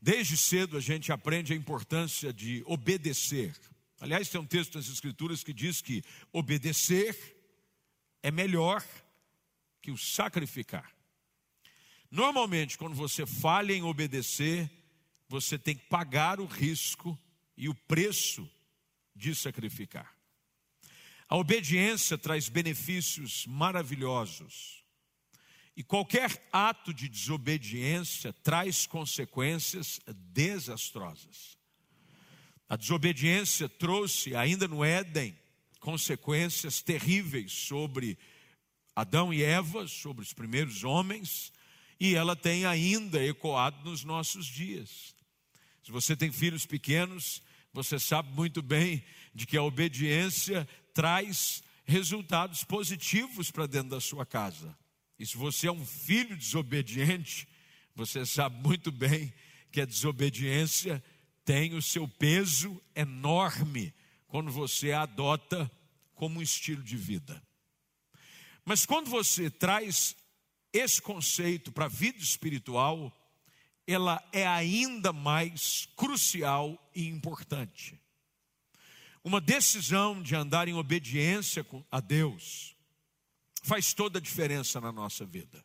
Desde cedo a gente aprende a importância de obedecer. Aliás, tem um texto nas Escrituras que diz que obedecer é melhor que o sacrificar. Normalmente, quando você falha em obedecer, você tem que pagar o risco e o preço de sacrificar. A obediência traz benefícios maravilhosos. E qualquer ato de desobediência traz consequências desastrosas. A desobediência trouxe, ainda no Éden, consequências terríveis sobre Adão e Eva, sobre os primeiros homens, e ela tem ainda ecoado nos nossos dias. Se você tem filhos pequenos, você sabe muito bem de que a obediência traz resultados positivos para dentro da sua casa. E se você é um filho desobediente, você sabe muito bem que a desobediência tem o seu peso enorme quando você a adota como um estilo de vida. Mas quando você traz esse conceito para a vida espiritual, ela é ainda mais crucial e importante. Uma decisão de andar em obediência a Deus faz toda a diferença na nossa vida.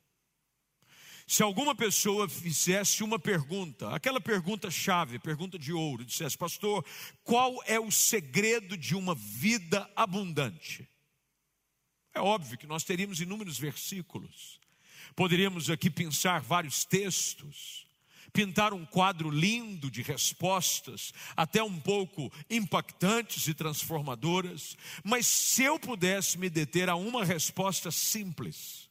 Se alguma pessoa fizesse uma pergunta, aquela pergunta chave, pergunta de ouro, dissesse, pastor, qual é o segredo de uma vida abundante? É óbvio que nós teríamos inúmeros versículos, poderíamos aqui pensar vários textos, pintar um quadro lindo de respostas, até um pouco impactantes e transformadoras, mas se eu pudesse me deter a uma resposta simples,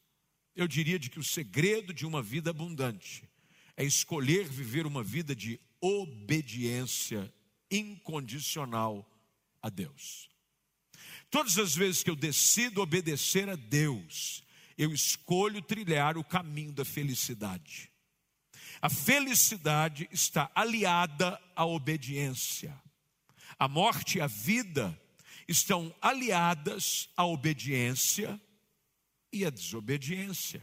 eu diria de que o segredo de uma vida abundante é escolher viver uma vida de obediência incondicional a Deus. Todas as vezes que eu decido obedecer a Deus, eu escolho trilhar o caminho da felicidade. A felicidade está aliada à obediência. A morte e a vida estão aliadas à obediência e à desobediência.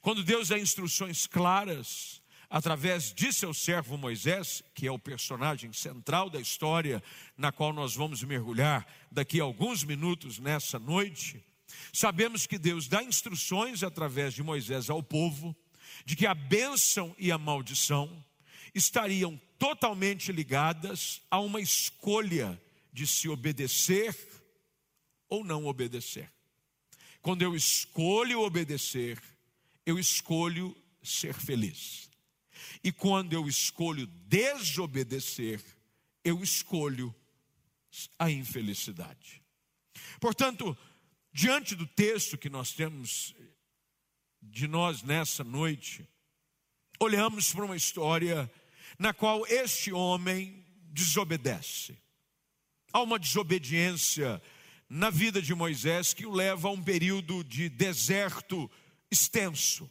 Quando Deus dá instruções claras, através de seu servo Moisés, que é o personagem central da história na qual nós vamos mergulhar daqui a alguns minutos nessa noite, sabemos que Deus dá instruções através de Moisés ao povo de que a bênção e a maldição estariam totalmente ligadas a uma escolha de se obedecer ou não obedecer. Quando eu escolho obedecer, eu escolho ser feliz. E quando eu escolho desobedecer, eu escolho a infelicidade. Portanto, diante do texto que nós temos de nós nessa noite, olhamos para uma história na qual este homem desobedece. Há uma desobediência na vida de Moisés que o leva a um período de deserto extenso.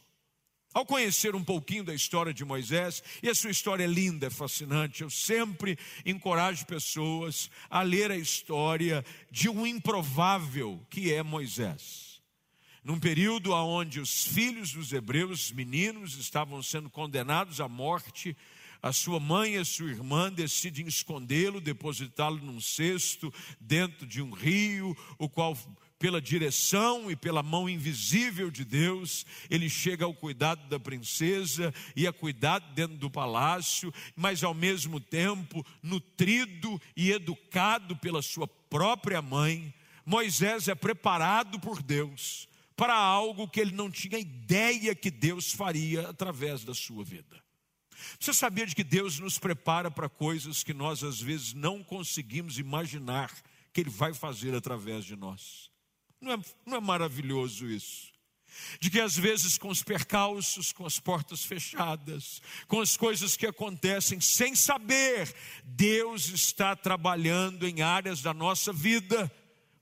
Ao conhecer um pouquinho da história de Moisés, e a sua história é linda, é fascinante, eu sempre encorajo pessoas a ler a história de um improvável que é Moisés num período onde os filhos dos hebreus, os meninos, estavam sendo condenados à morte, a sua mãe e a sua irmã decidem escondê-lo, depositá-lo num cesto dentro de um rio, o qual pela direção e pela mão invisível de Deus, ele chega ao cuidado da princesa e a cuidado dentro do palácio, mas ao mesmo tempo nutrido e educado pela sua própria mãe. Moisés é preparado por Deus para algo que ele não tinha ideia que Deus faria através da sua vida. Você sabia de que Deus nos prepara para coisas que nós às vezes não conseguimos imaginar que Ele vai fazer através de nós? Não é, não é maravilhoso isso? De que às vezes com os percalços, com as portas fechadas, com as coisas que acontecem sem saber, Deus está trabalhando em áreas da nossa vida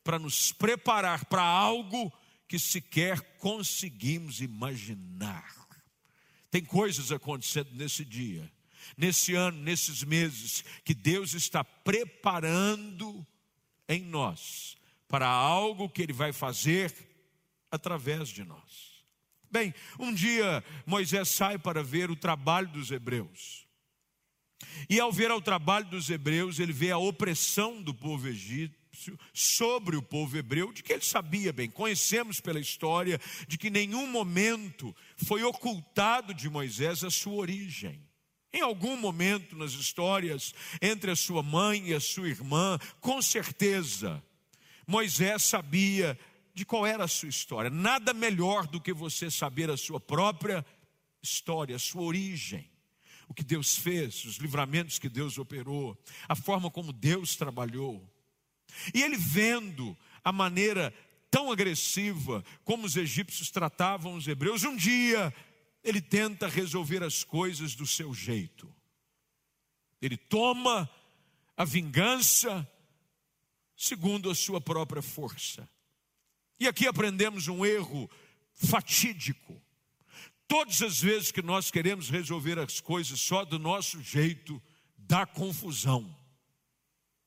para nos preparar para algo que sequer conseguimos imaginar. Tem coisas acontecendo nesse dia, nesse ano, nesses meses, que Deus está preparando em nós para algo que Ele vai fazer através de nós. Bem, um dia Moisés sai para ver o trabalho dos hebreus. E ao ver o trabalho dos hebreus, ele vê a opressão do povo egípcio sobre o povo hebreu, de que ele sabia bem. Conhecemos pela história de que nenhum momento foi ocultado de Moisés a sua origem. Em algum momento nas histórias, entre a sua mãe e a sua irmã, com certeza, Moisés sabia de qual era a sua história. Nada melhor do que você saber a sua própria história, a sua origem. O que Deus fez, os livramentos que Deus operou, a forma como Deus trabalhou. E ele vendo a maneira tão agressiva como os egípcios tratavam os hebreus, um dia ele tenta resolver as coisas do seu jeito. Ele toma a vingança segundo a sua própria força. E aqui aprendemos um erro fatídico. Todas as vezes que nós queremos resolver as coisas só do nosso jeito, dá confusão.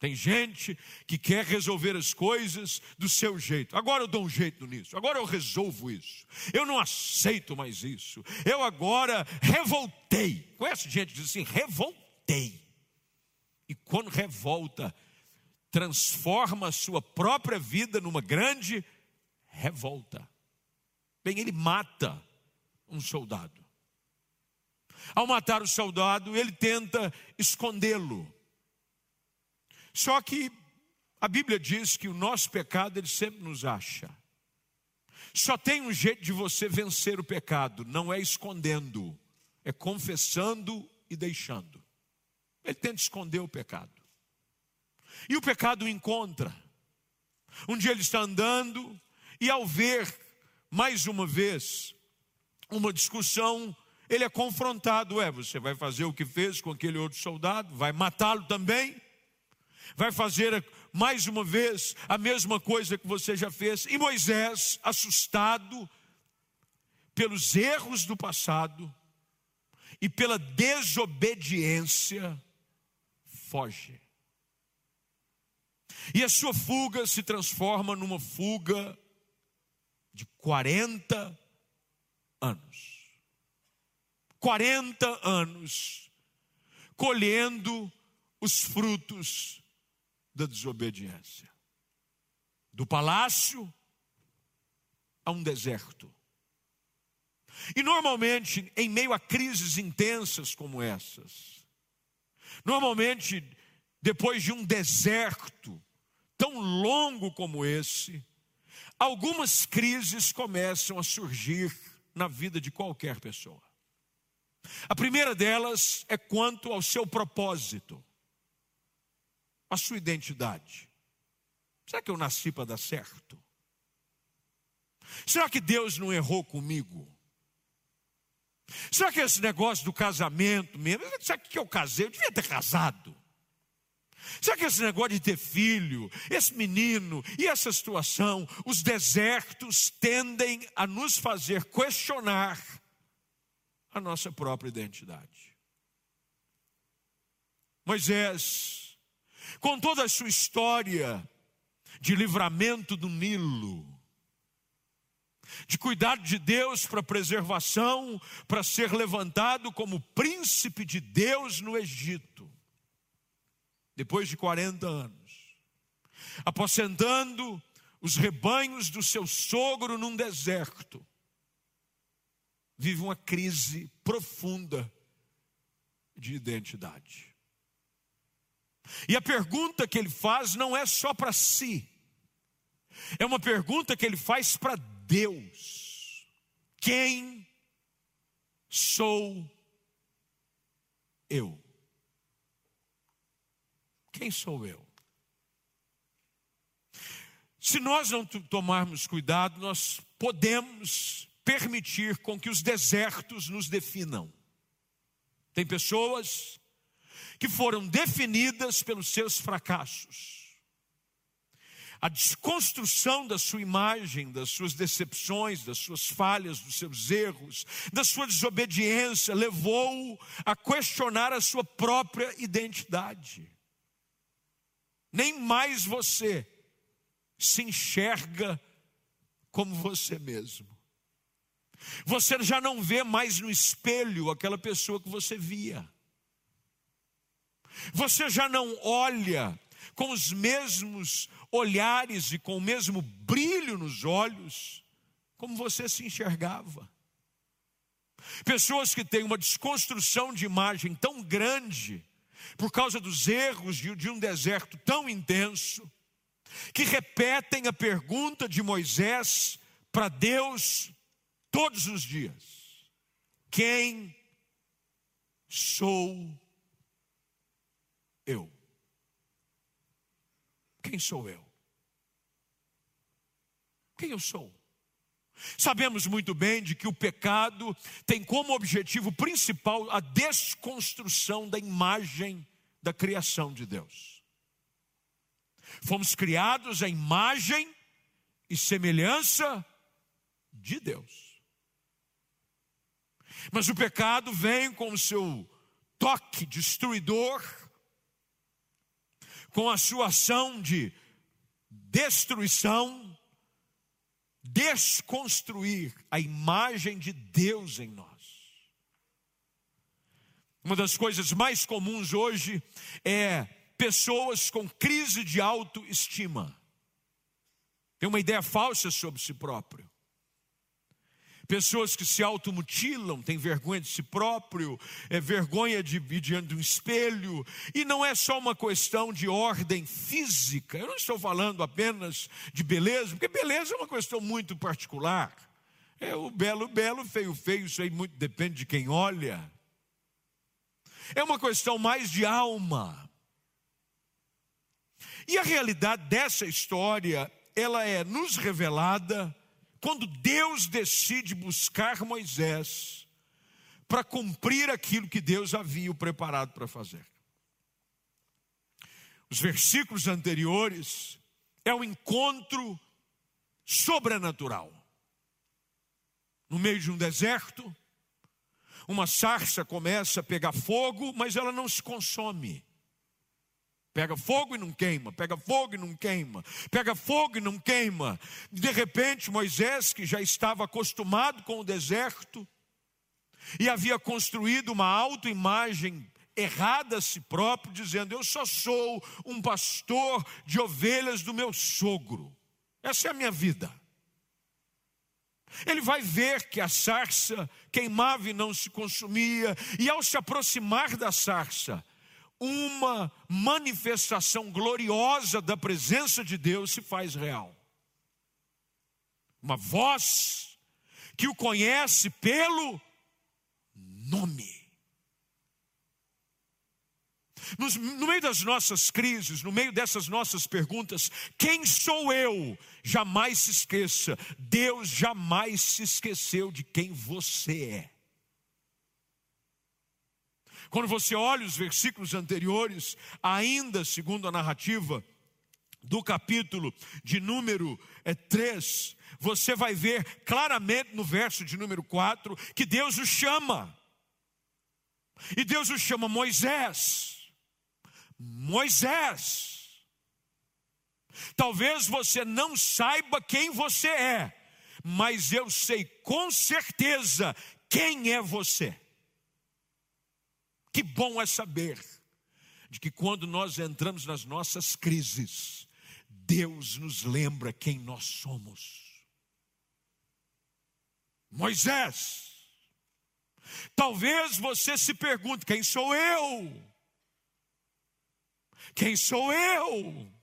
Tem gente que quer resolver as coisas do seu jeito. Agora eu dou um jeito nisso. Agora eu resolvo isso. Eu não aceito mais isso. Eu agora revoltei. Conhece gente que diz assim: revoltei. E quando revolta, transforma a sua própria vida numa grande revolta. Bem, ele mata um soldado. Ao matar o soldado, ele tenta escondê-lo. Só que a Bíblia diz que o nosso pecado ele sempre nos acha. Só tem um jeito de você vencer o pecado, não é escondendo, é confessando e deixando. Ele tenta esconder o pecado. E o pecado o encontra. Um dia ele está andando e ao ver mais uma vez uma discussão, ele é confrontado, é, você vai fazer o que fez com aquele outro soldado, vai matá-lo também? Vai fazer mais uma vez a mesma coisa que você já fez. E Moisés, assustado pelos erros do passado e pela desobediência, foge. E a sua fuga se transforma numa fuga de 40 anos. 40 anos colhendo os frutos da desobediência. Do palácio a um deserto. E normalmente, em meio a crises intensas como essas, normalmente, depois de um deserto tão longo como esse, algumas crises começam a surgir na vida de qualquer pessoa. A primeira delas é quanto ao seu propósito a sua identidade. Será que eu nasci para dar certo? Será que Deus não errou comigo? Será que esse negócio do casamento mesmo, será que eu casei? Eu devia ter casado. Será que esse negócio de ter filho, esse menino e essa situação, os desertos tendem a nos fazer questionar a nossa própria identidade? Moisés com toda a sua história de livramento do Nilo, de cuidado de Deus para preservação, para ser levantado como príncipe de Deus no Egito, depois de 40 anos, apacentando os rebanhos do seu sogro num deserto, vive uma crise profunda de identidade. E a pergunta que ele faz não é só para si, é uma pergunta que ele faz para Deus: Quem sou eu? Quem sou eu? Se nós não tomarmos cuidado, nós podemos permitir com que os desertos nos definam. Tem pessoas que foram definidas pelos seus fracassos. A desconstrução da sua imagem, das suas decepções, das suas falhas, dos seus erros, da sua desobediência, levou-o a questionar a sua própria identidade. Nem mais você se enxerga como você mesmo. Você já não vê mais no espelho aquela pessoa que você via. Você já não olha com os mesmos olhares e com o mesmo brilho nos olhos como você se enxergava. Pessoas que têm uma desconstrução de imagem tão grande, por causa dos erros de um deserto tão intenso, que repetem a pergunta de Moisés para Deus todos os dias: Quem sou eu? Quem sou eu? Quem eu sou? Sabemos muito bem de que o pecado tem como objetivo principal a desconstrução da imagem da criação de Deus. Fomos criados à imagem e semelhança de Deus. Mas o pecado vem com o seu toque destruidor, com a sua ação de destruição, desconstruir a imagem de Deus em nós. Uma das coisas mais comuns hoje é pessoas com crise de autoestima. Tem uma ideia falsa sobre si próprio. Pessoas que se automutilam, têm vergonha de si próprio, é vergonha de ir diante de um espelho, e não é só uma questão de ordem física. Eu não estou falando apenas de beleza, porque beleza é uma questão muito particular. É o belo, belo, feio, feio, isso aí muito depende de quem olha. É uma questão mais de alma. E a realidade dessa história, ela é nos revelada quando Deus decide buscar Moisés para cumprir aquilo que Deus havia preparado para fazer. Os versículos anteriores é um encontro sobrenatural. No meio de um deserto, uma sarça começa a pegar fogo, mas ela não se consome. Pega fogo e não queima, pega fogo e não queima, pega fogo e não queima. De repente, Moisés, que já estava acostumado com o deserto e havia construído uma autoimagem errada a si próprio, dizendo: Eu só sou um pastor de ovelhas do meu sogro, essa é a minha vida. Ele vai ver que a sarça queimava e não se consumia, e ao se aproximar da sarça, uma manifestação gloriosa da presença de Deus se faz real. Uma voz que o conhece pelo nome. Nos, no meio das nossas crises, no meio dessas nossas perguntas, quem sou eu? Jamais se esqueça, Deus jamais se esqueceu de quem você é. Quando você olha os versículos anteriores, ainda segundo a narrativa do capítulo de número é, 3, você vai ver claramente no verso de número 4 que Deus o chama. E Deus o chama Moisés. Moisés. Talvez você não saiba quem você é, mas eu sei com certeza quem é você. Que bom é saber de que quando nós entramos nas nossas crises, Deus nos lembra quem nós somos. Moisés, talvez você se pergunte: quem sou eu? Quem sou eu?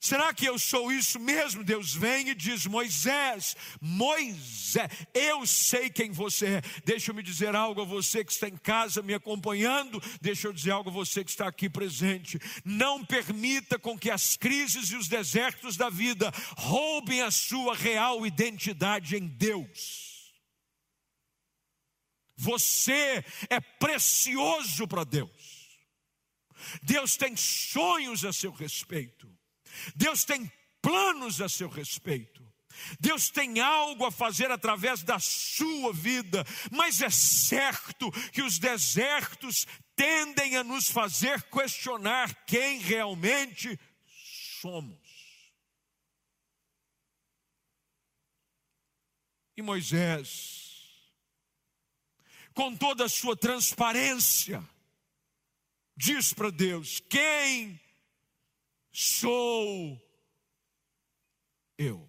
Será que eu sou isso mesmo? Deus vem e diz: Moisés, Moisés, eu sei quem você é. Deixa eu me dizer algo a você que está em casa me acompanhando. Deixa eu dizer algo a você que está aqui presente. Não permita com que as crises e os desertos da vida roubem a sua real identidade em Deus. Você é precioso para Deus. Deus tem sonhos a seu respeito. Deus tem planos a seu respeito. Deus tem algo a fazer através da sua vida, mas é certo que os desertos tendem a nos fazer questionar quem realmente somos. E Moisés, com toda a sua transparência, diz para Deus: Quem sou eu?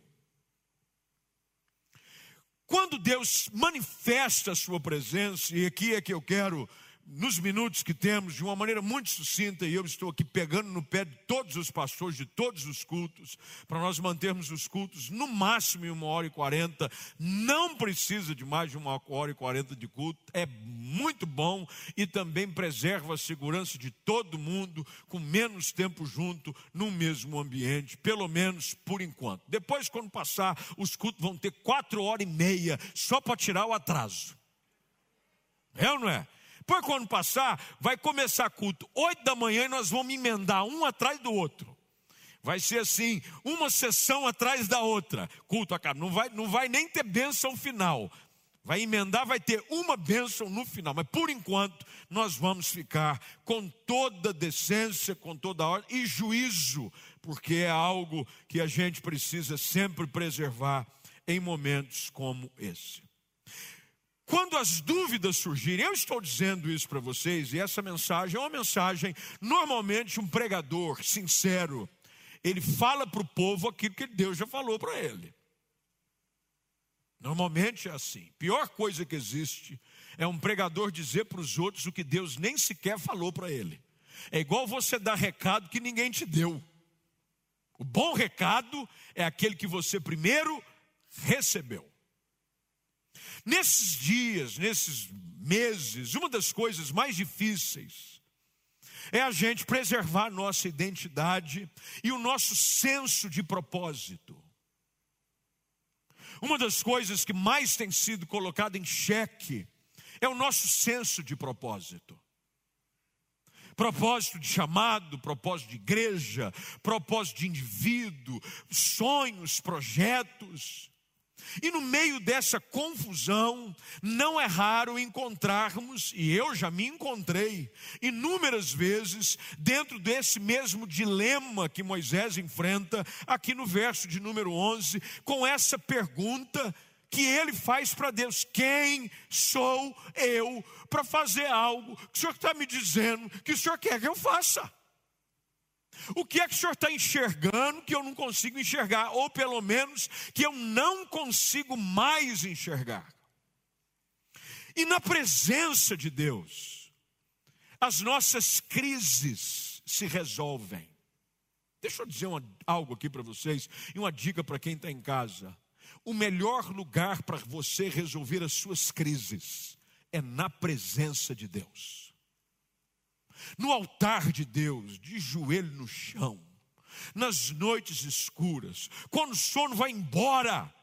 Quando Deus manifesta a sua presença, e aqui é que eu quero nos minutos que temos, de uma maneira muito sucinta, e eu estou aqui pegando no pé de todos os pastores, de todos os cultos, para nós mantermos os cultos no máximo em uma hora e quarenta, não precisa de mais de uma hora e quarenta de culto, é muito bom e também preserva a segurança de todo mundo, com menos tempo junto, no mesmo ambiente, pelo menos por enquanto. Depois, quando passar, os cultos vão ter quatro horas e meia, só para tirar o atraso. É ou não é? Depois, quando passar, vai começar culto oito da manhã e nós vamos emendar um atrás do outro. Vai ser assim, uma sessão atrás da outra. Culto acaba. Não vai, não vai nem ter bênção final. Vai emendar, vai ter uma bênção no final. Mas por enquanto, nós vamos ficar com toda decência, com toda ordem e juízo, porque é algo que a gente precisa sempre preservar em momentos como esse. Quando as dúvidas surgirem, eu estou dizendo isso para vocês, e essa mensagem é uma mensagem, normalmente um pregador sincero, ele fala para o povo aquilo que Deus já falou para ele. Normalmente é assim. Pior coisa que existe é um pregador dizer para os outros o que Deus nem sequer falou para ele. É igual você dar recado que ninguém te deu. O bom recado é aquele que você primeiro recebeu. Nesses dias, nesses meses, uma das coisas mais difíceis é a gente preservar nossa identidade e o nosso senso de propósito. Uma das coisas que mais tem sido colocada em xeque é o nosso senso de propósito. Propósito de chamado, propósito de igreja, propósito de indivíduo, sonhos, projetos. E no meio dessa confusão, não é raro encontrarmos, e eu já me encontrei inúmeras vezes, dentro desse mesmo dilema que Moisés enfrenta, aqui no verso de número 11, com essa pergunta que ele faz para Deus: Quem sou eu para fazer algo que o Senhor está me dizendo que o Senhor quer que eu faça? O que é que o senhor está enxergando que eu não consigo enxergar? Ou pelo menos que eu não consigo mais enxergar? E na presença de Deus, as nossas crises se resolvem. Deixa eu dizer uma, algo aqui para vocês e uma dica para quem está em casa. O melhor lugar para você resolver as suas crises é na presença de Deus no altar de Deus, de joelho no chão, nas noites escuras, quando o sono vai embora,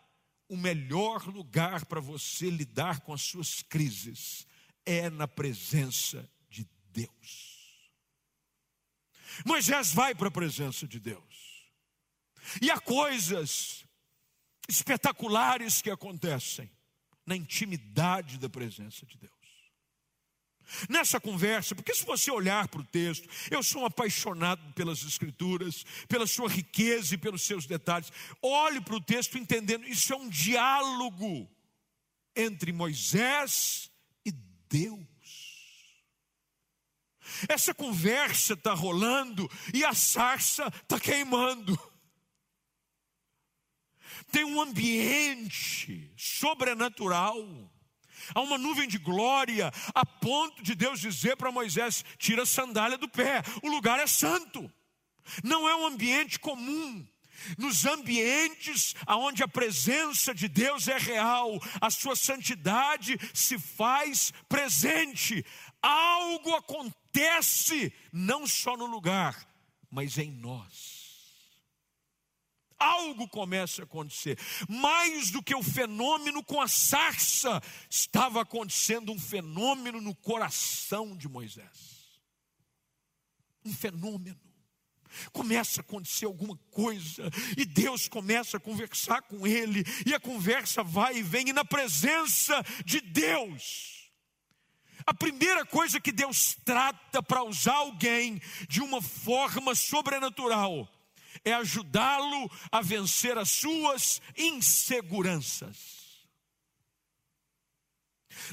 o melhor lugar para você lidar com as suas crises é na presença de Deus. Moisés vai para a presença de Deus, e há coisas espetaculares que acontecem na intimidade da presença de Deus nessa conversa, porque se você olhar para o texto, eu sou um apaixonado pelas Escrituras, pela sua riqueza e pelos seus detalhes. Olhe para o texto entendendo, isso é um diálogo entre Moisés e Deus. Essa conversa está rolando e a sarça está queimando. Tem um ambiente sobrenatural Há uma nuvem de glória, a ponto de Deus dizer para Moisés: tira a sandália do pé, o lugar é santo. Não é um ambiente comum. Nos ambientes onde a presença de Deus é real, a sua santidade se faz presente. Algo acontece, não só no lugar, mas em nós algo começa a acontecer. Mais do que o fenômeno com a sarça, estava acontecendo um fenômeno no coração de Moisés. Um fenômeno. Começa a acontecer alguma coisa, e Deus começa a conversar com ele, e a conversa vai e vem, e na presença de Deus, a primeira coisa que Deus trata para usar alguém de uma forma sobrenatural é ajudá-lo a vencer as suas inseguranças.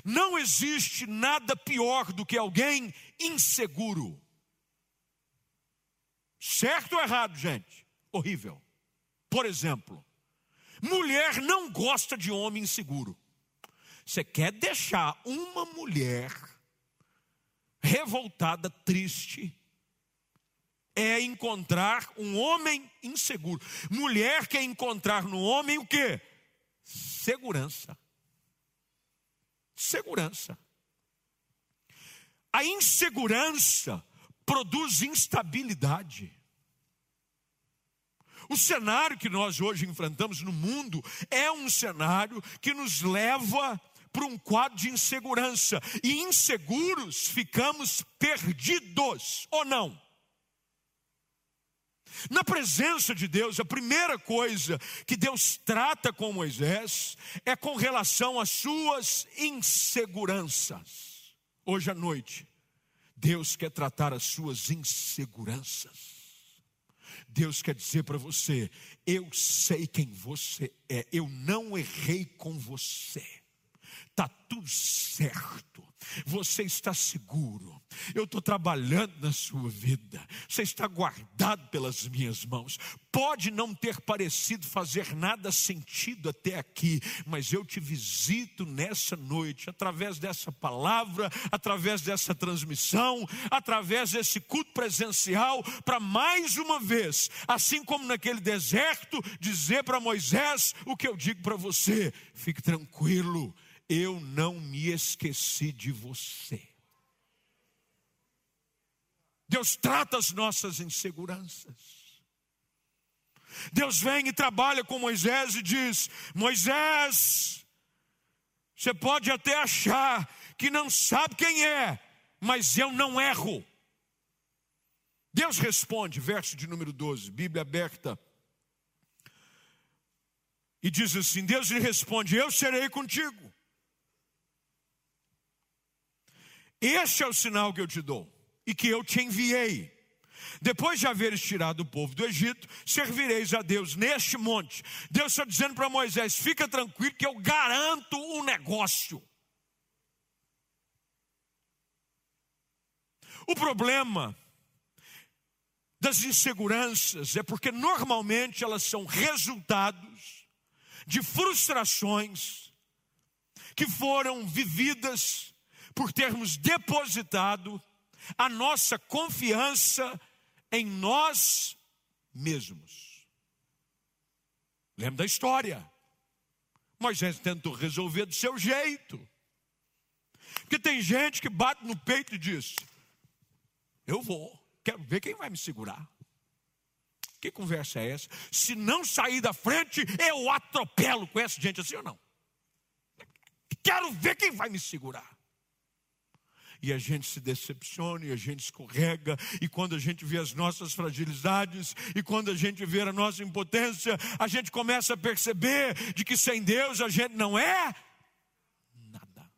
Não existe nada pior do que alguém inseguro. Certo ou errado, gente? Horrível. Por exemplo, mulher não gosta de homem inseguro. Você quer deixar uma mulher revoltada, triste, é encontrar um homem inseguro. Mulher quer encontrar no homem o quê? Segurança. Segurança. A insegurança produz instabilidade. O cenário que nós hoje enfrentamos no mundo é um cenário que nos leva para um quadro de insegurança. E inseguros ficamos perdidos, ou não? Na presença de Deus, a primeira coisa que Deus trata com Moisés é com relação às suas inseguranças. Hoje à noite, Deus quer tratar as suas inseguranças. Deus quer dizer para você: eu sei quem você é, eu não errei com você, está tudo certo você está seguro. Eu estou trabalhando na sua vida. Você está guardado pelas minhas mãos. Pode não ter parecido fazer nada sentido até aqui, mas eu te visito nessa noite, através dessa palavra, através dessa transmissão, através desse culto presencial, para mais uma vez, assim como naquele deserto, dizer para Moisés o que eu digo para você: fique tranquilo eu não me esqueci de você. Deus trata as nossas inseguranças. Deus vem e trabalha com Moisés e diz: Moisés, você pode até achar que não sabe quem é, mas eu não erro. Deus responde, verso de número 12, Bíblia aberta. E diz assim: Deus lhe responde: Eu serei contigo. Este é o sinal que eu te dou e que eu te enviei. Depois de haveres tirado o povo do Egito, servireis a Deus neste monte. Deus está dizendo para Moisés: fica tranquilo que eu garanto o um negócio. O problema das inseguranças é porque normalmente elas são resultados de frustrações que foram vividas por termos depositado a nossa confiança em nós mesmos. Lembra da história? Moisés tentou resolver do seu jeito. Porque tem gente que bate no peito e diz: Eu vou, quero ver quem vai me segurar. Que conversa é essa? Se não sair da frente, eu atropelo. Conhece gente assim ou não? Quero ver quem vai me segurar e a gente se decepciona, e a gente escorrega, e quando a gente vê as nossas fragilidades, e quando a gente vê a nossa impotência, a gente começa a perceber de que sem Deus a gente não é nada.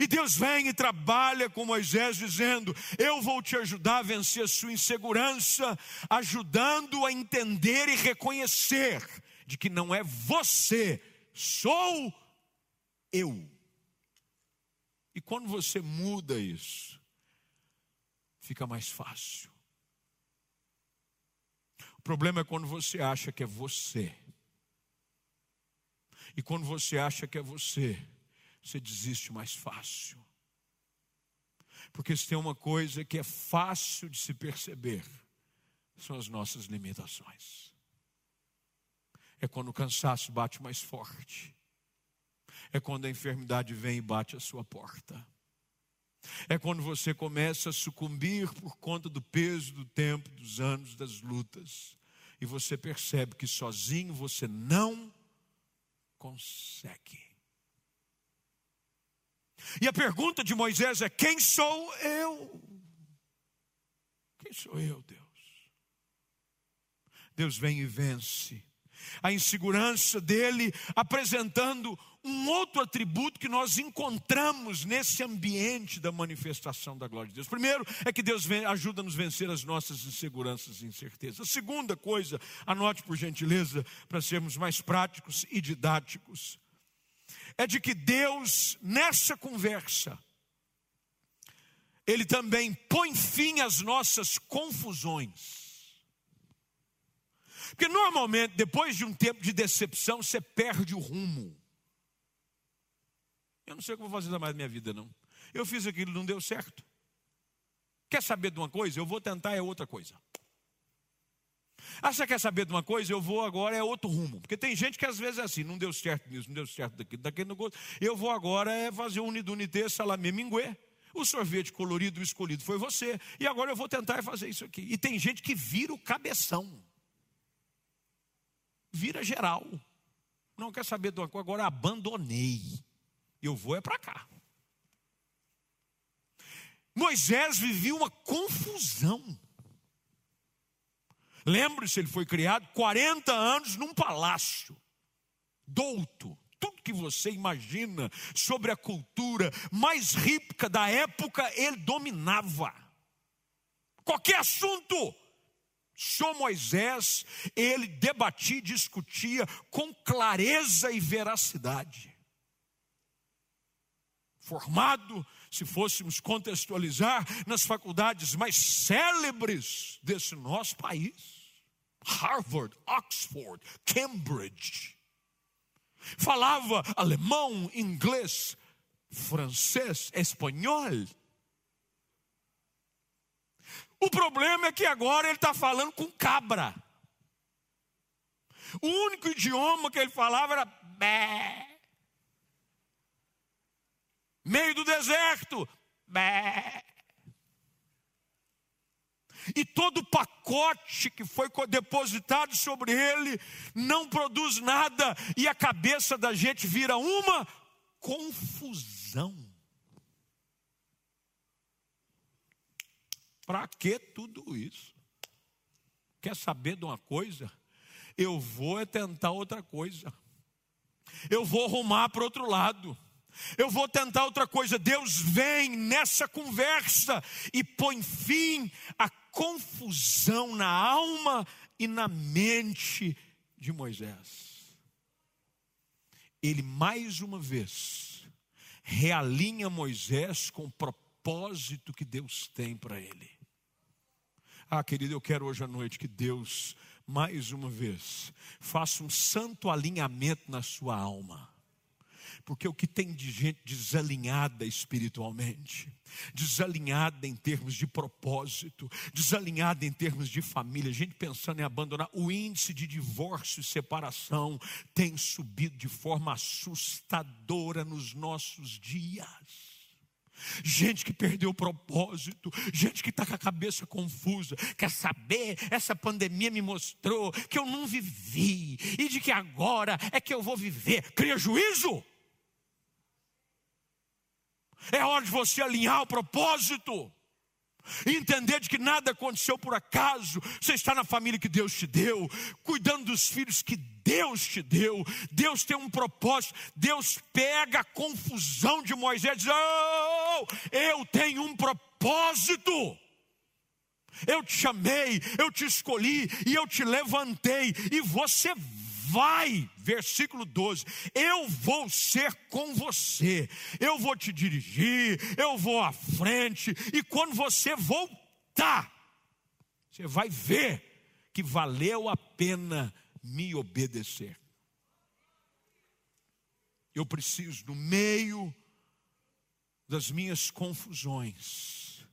E Deus vem e trabalha com Moisés, dizendo: Eu vou te ajudar a vencer a sua insegurança, ajudando a entender e reconhecer de que não é você, sou eu. E quando você muda isso, fica mais fácil. O problema é quando você acha que é você. E quando você acha que é você, você desiste mais fácil. Porque se tem uma coisa que é fácil de se perceber, são as nossas limitações. É quando o cansaço bate mais forte é quando a enfermidade vem e bate a sua porta. É quando você começa a sucumbir por conta do peso do tempo, dos anos, das lutas. E você percebe que sozinho você não consegue. E a pergunta de Moisés é: quem sou eu? Quem sou eu, Deus? Deus vem e vence a insegurança dele, apresentando um outro atributo que nós encontramos nesse ambiente da manifestação da glória de Deus. Primeiro é que Deus ajuda a vencer as nossas inseguranças e incertezas. A segunda coisa, anote por gentileza, para sermos mais práticos e didáticos, é de que Deus, nessa conversa, ele também põe fim às nossas confusões. Porque normalmente, depois de um tempo de decepção, você perde o rumo. Eu não sei o que vou fazer mais na minha vida, não. Eu fiz aquilo, não deu certo. Quer saber de uma coisa? Eu vou tentar, é outra coisa. Ah, você quer saber de uma coisa? Eu vou agora, é outro rumo. Porque tem gente que às vezes é assim, não deu certo nisso, não deu certo daquilo, daquele negócio. Eu vou agora é fazer um unidunité, salamé, minguê. O sorvete colorido o escolhido foi você. E agora eu vou tentar fazer isso aqui. E tem gente que vira o cabeção. Vira geral. Não quer saber coisa, agora abandonei. Eu vou é para cá. Moisés vivia uma confusão. Lembre-se, ele foi criado 40 anos num palácio, douto, tudo que você imagina sobre a cultura mais rica da época, ele dominava. Qualquer assunto, Só Moisés, ele debatia e discutia com clareza e veracidade. Formado se fôssemos contextualizar, nas faculdades mais célebres desse nosso país Harvard, Oxford, Cambridge. Falava alemão, inglês, francês, espanhol. O problema é que agora ele está falando com cabra. O único idioma que ele falava era bé. Meio do deserto. Bé. E todo o pacote que foi depositado sobre ele não produz nada, e a cabeça da gente vira uma confusão. Para que tudo isso? Quer saber de uma coisa? Eu vou é tentar outra coisa. Eu vou arrumar para outro lado. Eu vou tentar outra coisa. Deus vem nessa conversa e põe fim à confusão na alma e na mente de Moisés. Ele mais uma vez realinha Moisés com o propósito que Deus tem para ele. Ah, querido, eu quero hoje à noite que Deus, mais uma vez, faça um santo alinhamento na sua alma porque o que tem de gente desalinhada espiritualmente, desalinhada em termos de propósito, desalinhada em termos de família, gente pensando em abandonar, o índice de divórcio e separação tem subido de forma assustadora nos nossos dias. Gente que perdeu o propósito, gente que está com a cabeça confusa, quer saber? Essa pandemia me mostrou que eu não vivi e de que agora é que eu vou viver. Cria juízo. É hora de você alinhar o propósito. Entender de que nada aconteceu por acaso, você está na família que Deus te deu, cuidando dos filhos que Deus te deu, Deus tem um propósito, Deus pega a confusão de Moisés e diz: oh, eu tenho um propósito. Eu te chamei, eu te escolhi e eu te levantei, e você vai, versículo 12, eu vou ser com você, eu vou te dirigir, eu vou à frente, e quando você voltar, você vai ver que valeu a pena me obedecer. Eu preciso, no meio das minhas confusões,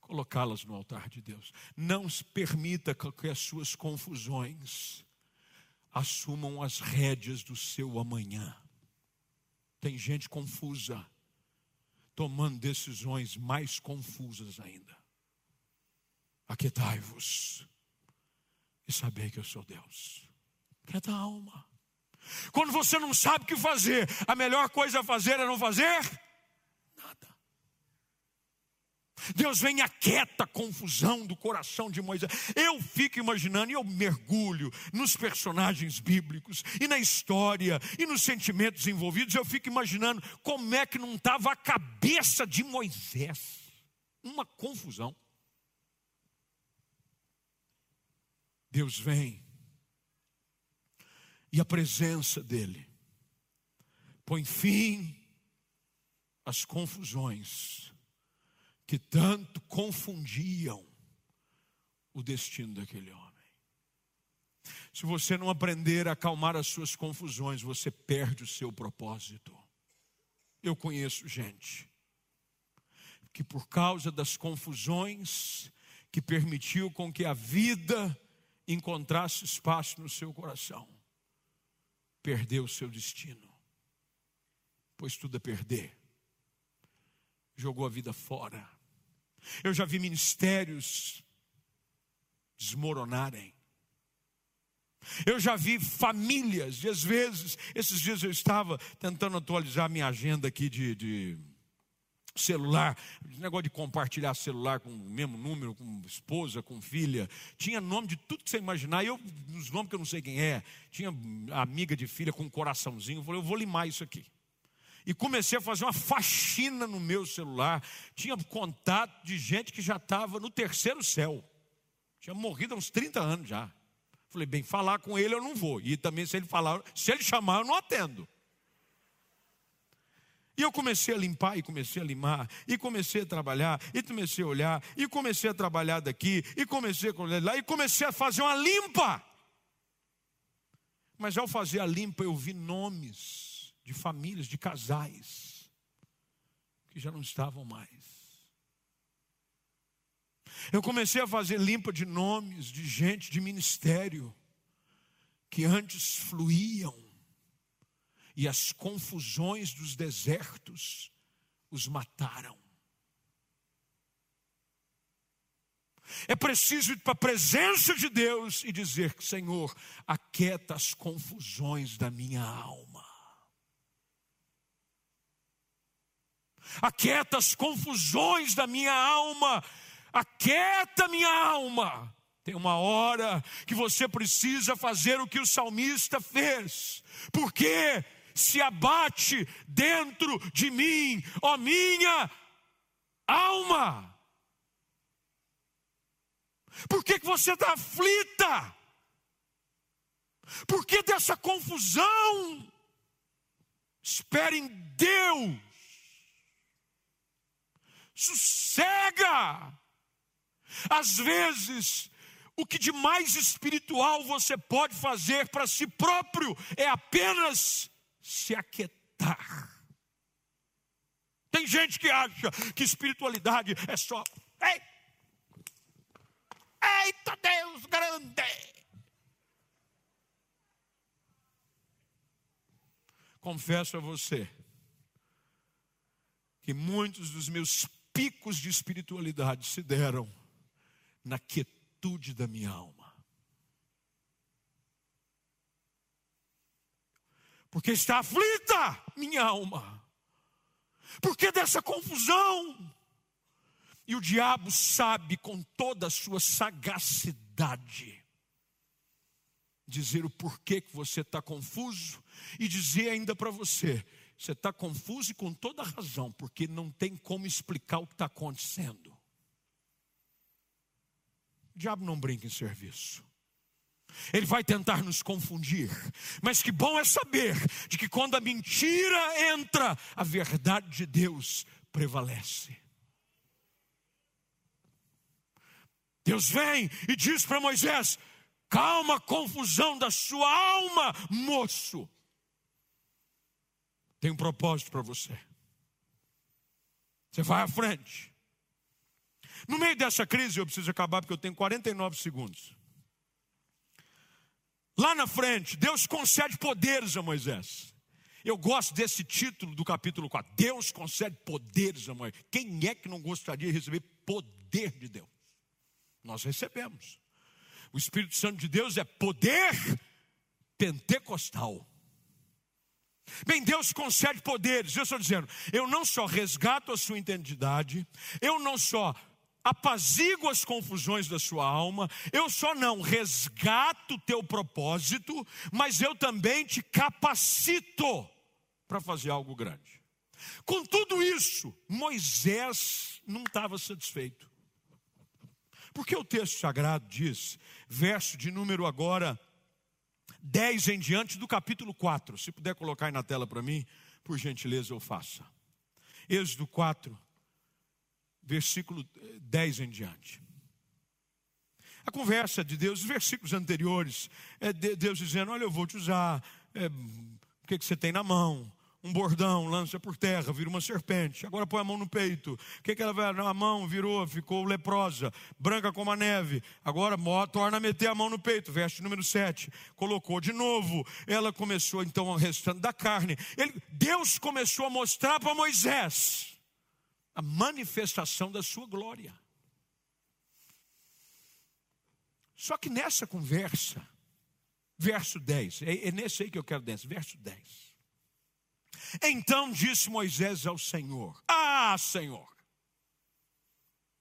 colocá-las no altar de Deus. Não permita que as suas confusões assumam as rédeas do seu amanhã. Tem gente confusa, tomando decisões mais confusas ainda. Aquietai-vos e sabei que eu sou Deus. Quieta a alma. Quando você não sabe o que fazer, a melhor coisa a fazer é não fazer Deus vem aquieta a confusão do coração de Moisés. Eu fico imaginando e eu mergulho nos personagens bíblicos e na história e nos sentimentos envolvidos. Eu fico imaginando como é que não estava a cabeça de Moisés. Uma confusão. Deus vem e a presença dEle põe fim às confusões que tanto confundiam o destino daquele homem. Se você não aprender a acalmar as suas confusões, você perde o seu propósito. Eu conheço gente que, por causa das confusões que permitiu com que a vida encontrasse espaço no seu coração, perdeu o seu destino, pois tudo é perder, jogou a vida fora. Eu já vi ministérios desmoronarem. Eu já vi famílias, e às vezes, esses dias eu estava tentando atualizar minha agenda aqui de, de celular, negócio de compartilhar celular com o mesmo número, com esposa, com filha, tinha nome de tudo que você imaginar, eu, os nomes que eu não sei quem é, tinha amiga de filha com um coraçãozinho, eu falei, eu vou limar isso aqui. E comecei a fazer uma faxina no meu celular, tinha contato de gente que já estava no terceiro céu, tinha morrido há uns 30 anos já. Falei, bem, falar com ele eu não vou. E também se ele falar, se ele chamar, eu não atendo. E eu comecei a limpar, e comecei a limar, e comecei a trabalhar, e comecei a olhar, e comecei a trabalhar daqui, e comecei a olhar lá, e comecei a fazer uma limpa. Mas ao fazer a limpa, eu vi nomes de famílias, de casais, que já não estavam mais. Eu comecei a fazer limpa de nomes de gente de ministério que antes fluíam e as confusões dos desertos os mataram. É preciso ir para a presença de Deus e dizer: Senhor, aquieta as confusões da minha alma. Aquieta as confusões da minha alma aquieta minha alma. Tem uma hora que você precisa fazer o que o salmista fez, porque se abate dentro de mim, ó minha alma. Por que, que você está aflita? Por que dessa confusão? Espere em Deus. Sossega. Às vezes, o que de mais espiritual você pode fazer para si próprio é apenas se aquietar. Tem gente que acha que espiritualidade é só. Ei! Eita Deus grande! Confesso a você que muitos dos meus picos de espiritualidade se deram na quietude da minha alma. Porque está aflita minha alma. Porque dessa confusão. E o diabo sabe com toda a sua sagacidade dizer o porquê que você está confuso e dizer ainda para você: você está confuso e com toda razão, porque não tem como explicar o que está acontecendo. O diabo não brinca em serviço. Ele vai tentar nos confundir, mas que bom é saber de que quando a mentira entra, a verdade de Deus prevalece. Deus vem e diz para Moisés: calma a confusão da sua alma, moço. Tem um propósito para você. Você vai à frente. No meio dessa crise, eu preciso acabar porque eu tenho 49 segundos. Lá na frente, Deus concede poderes a Moisés. Eu gosto desse título do capítulo 4. Deus concede poderes a Moisés. Quem é que não gostaria de receber poder de Deus? Nós recebemos. O Espírito Santo de Deus é poder pentecostal. Bem, Deus concede poderes. Eu estou dizendo, eu não só resgato a sua identidade, eu não só apazigo as confusões da sua alma, eu só não resgato o teu propósito, mas eu também te capacito para fazer algo grande. Com tudo isso, Moisés não estava satisfeito. Porque o texto sagrado diz, verso de número agora 10 em diante do capítulo 4. Se puder colocar aí na tela para mim, por gentileza eu faça. Êxodo 4, versículo 10 em diante. A conversa de Deus, os versículos anteriores, é Deus dizendo: Olha, eu vou te usar, é, o que, que você tem na mão? Um bordão, lança por terra, vira uma serpente. Agora põe a mão no peito. O que, que ela vai? Na mão virou, ficou leprosa, branca como a neve. Agora torna a meter a mão no peito, veste número 7. Colocou de novo. Ela começou então o restante da carne. Ele, Deus começou a mostrar para Moisés a manifestação da sua glória. Só que nessa conversa, verso 10, é, é nesse aí que eu quero descer, verso 10. Então disse Moisés ao Senhor: Ah, Senhor,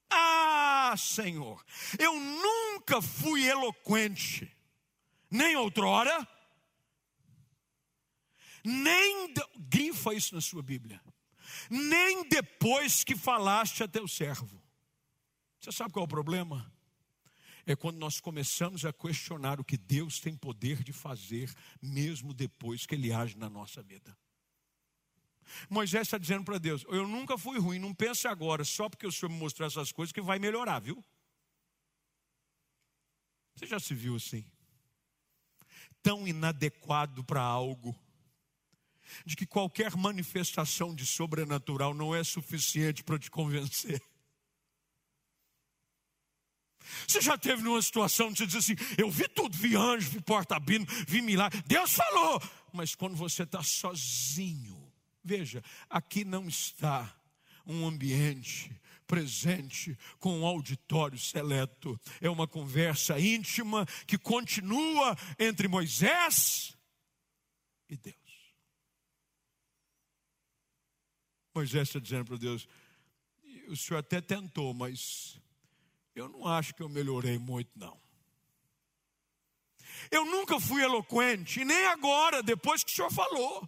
ah, Senhor, eu nunca fui eloquente, nem outrora, nem. De... Grifa isso na sua Bíblia. Nem depois que falaste a teu servo. Você sabe qual é o problema? É quando nós começamos a questionar o que Deus tem poder de fazer, mesmo depois que Ele age na nossa vida. Moisés está dizendo para Deus: Eu nunca fui ruim, não pense agora, só porque o Senhor me mostrou essas coisas, que vai melhorar, viu? Você já se viu assim? Tão inadequado para algo, de que qualquer manifestação de sobrenatural não é suficiente para te convencer. Você já teve numa situação de dizer assim: eu vi tudo, vi anjo, vi porta abrindo, vi milagre, Deus falou, mas quando você está sozinho, Veja, aqui não está um ambiente presente com um auditório seleto. É uma conversa íntima que continua entre Moisés e Deus. Moisés está dizendo para Deus: o senhor até tentou, mas eu não acho que eu melhorei muito, não. Eu nunca fui eloquente, nem agora, depois que o senhor falou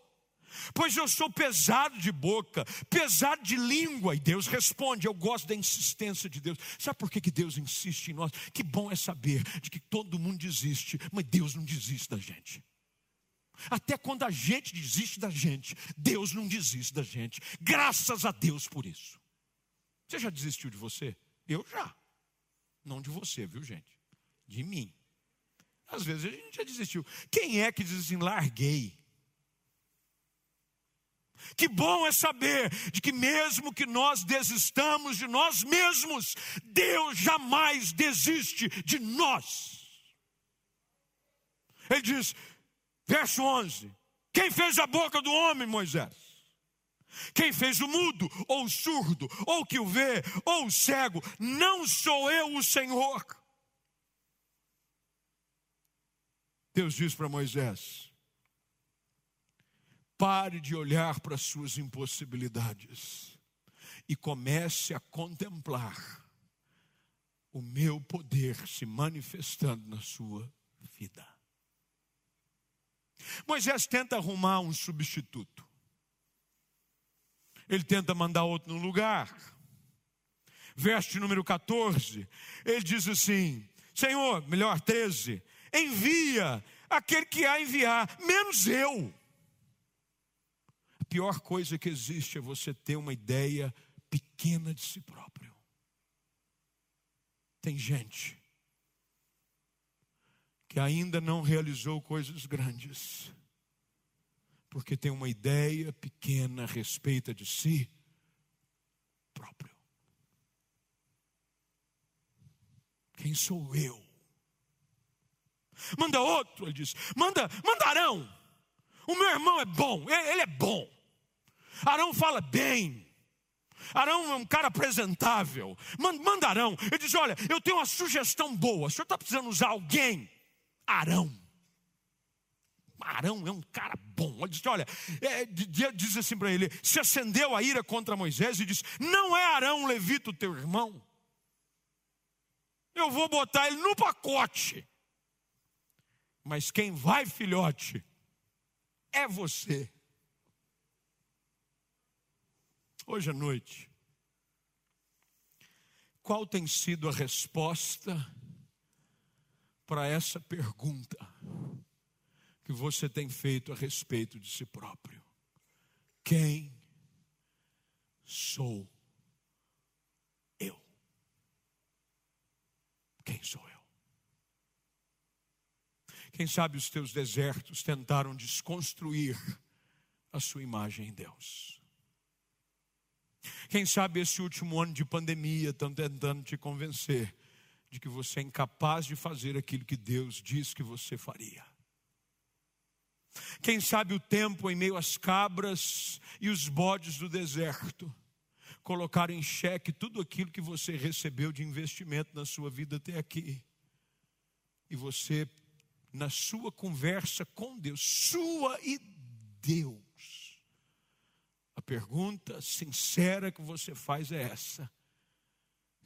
pois eu sou pesado de boca, pesado de língua. E Deus responde: Eu gosto da insistência de Deus. Sabe por que, que Deus insiste em nós? Que bom é saber de que todo mundo desiste, mas Deus não desiste da gente. Até quando a gente desiste da gente, Deus não desiste da gente. Graças a Deus por isso. Você já desistiu de você? Eu já. Não de você, viu, gente? De mim. Às vezes a gente já desistiu. Quem é que diz assim, larguei? Que bom é saber de que, mesmo que nós desistamos de nós mesmos, Deus jamais desiste de nós. Ele diz, verso 11: Quem fez a boca do homem, Moisés? Quem fez o mudo, ou o surdo, ou que o vê, ou o cego? Não sou eu o Senhor. Deus diz para Moisés: Pare de olhar para as suas impossibilidades e comece a contemplar o meu poder se manifestando na sua vida. Moisés tenta arrumar um substituto. Ele tenta mandar outro no lugar. Verso número 14, ele diz assim: Senhor, melhor 13, envia aquele que há enviar, menos eu pior coisa que existe é você ter uma ideia pequena de si próprio. Tem gente que ainda não realizou coisas grandes, porque tem uma ideia pequena a respeito de si próprio. Quem sou eu? Manda outro, ele diz. Manda, mandarão. O meu irmão é bom, ele é bom. Arão fala bem. Arão é um cara apresentável. Manda Arão. Ele diz: Olha, eu tenho uma sugestão boa. O senhor está precisando usar alguém? Arão. Arão é um cara bom. Ele diz: Olha, é, diz assim para ele: se acendeu a ira contra Moisés e diz: Não é Arão levita o teu irmão. Eu vou botar ele no pacote. Mas quem vai, filhote, é você hoje à noite, qual tem sido a resposta para essa pergunta que você tem feito a respeito de si próprio? Quem sou eu? Quem sou eu? Quem sabe os teus desertos tentaram desconstruir a sua imagem em Deus. Quem sabe esse último ano de pandemia estão tentando te convencer de que você é incapaz de fazer aquilo que Deus diz que você faria. Quem sabe o tempo em meio às cabras e os bodes do deserto colocar em xeque tudo aquilo que você recebeu de investimento na sua vida até aqui. E você, na sua conversa com Deus, sua e Deus, pergunta sincera que você faz é essa: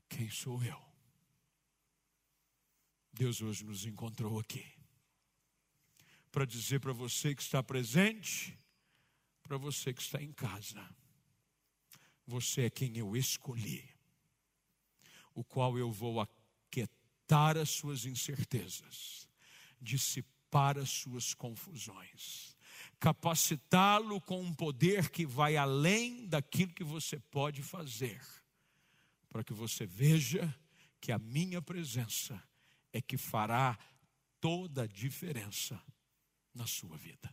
quem sou eu? Deus hoje nos encontrou aqui para dizer para você que está presente, para você que está em casa você é quem eu escolhi, o qual eu vou aquietar as suas incertezas, dissipar as suas confusões, capacitá-lo com um poder que vai além daquilo que você pode fazer, para que você veja que a minha presença é que fará toda a diferença na sua vida.